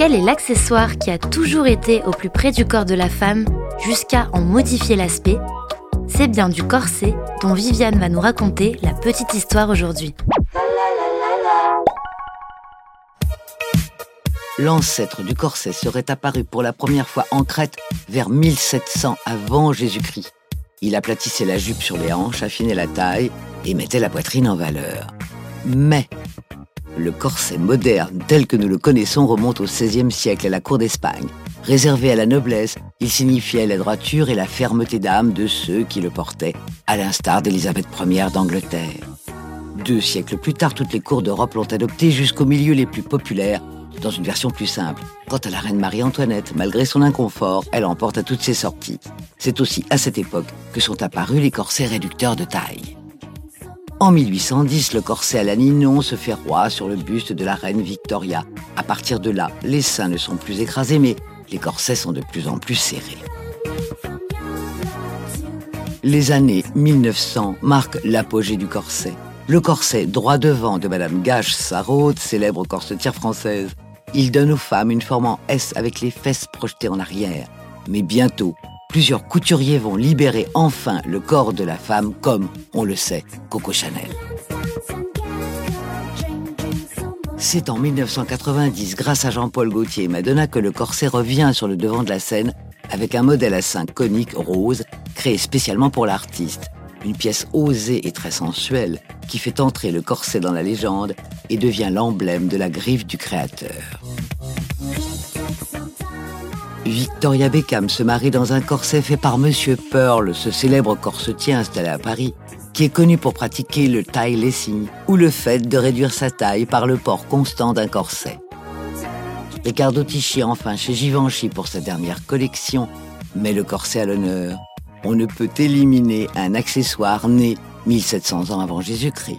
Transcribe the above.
Quel est l'accessoire qui a toujours été au plus près du corps de la femme jusqu'à en modifier l'aspect? C'est bien du corset dont Viviane va nous raconter la petite histoire aujourd'hui. L'ancêtre du corset serait apparu pour la première fois en Crète vers 1700 avant Jésus-Christ. Il aplatissait la jupe sur les hanches, affinait la taille et mettait la poitrine en valeur. Mais le corset moderne tel que nous le connaissons remonte au XVIe siècle à la cour d'Espagne. Réservé à la noblesse, il signifiait la droiture et la fermeté d'âme de ceux qui le portaient, à l'instar d'Élisabeth Ier d'Angleterre. Deux siècles plus tard, toutes les cours d'Europe l'ont adopté jusqu'au milieu les plus populaires, dans une version plus simple. Quant à la reine Marie-Antoinette, malgré son inconfort, elle emporte à toutes ses sorties. C'est aussi à cette époque que sont apparus les corsets réducteurs de taille. En 1810, le corset à la Ninon se fait roi sur le buste de la reine Victoria. À partir de là, les seins ne sont plus écrasés, mais les corsets sont de plus en plus serrés. Les années 1900 marquent l'apogée du corset. Le corset droit devant de Madame Gage Sarraute, célèbre corsetière française. Il donne aux femmes une forme en S avec les fesses projetées en arrière. Mais bientôt, plusieurs couturiers vont libérer enfin le corps de la femme comme, on le sait, Coco Chanel. C'est en 1990, grâce à Jean-Paul Gaultier et Madonna, que le corset revient sur le devant de la scène avec un modèle à seins conique rose créé spécialement pour l'artiste. Une pièce osée et très sensuelle qui fait entrer le corset dans la légende et devient l'emblème de la griffe du créateur. Victoria Beckham se marie dans un corset fait par Monsieur Pearl, ce célèbre corsetier installé à Paris, qui est connu pour pratiquer le tie lessing ou le fait de réduire sa taille par le port constant d'un corset. Ricardo Tichy enfin chez Givenchy pour sa dernière collection met le corset à l'honneur. On ne peut éliminer un accessoire né 1700 ans avant Jésus-Christ.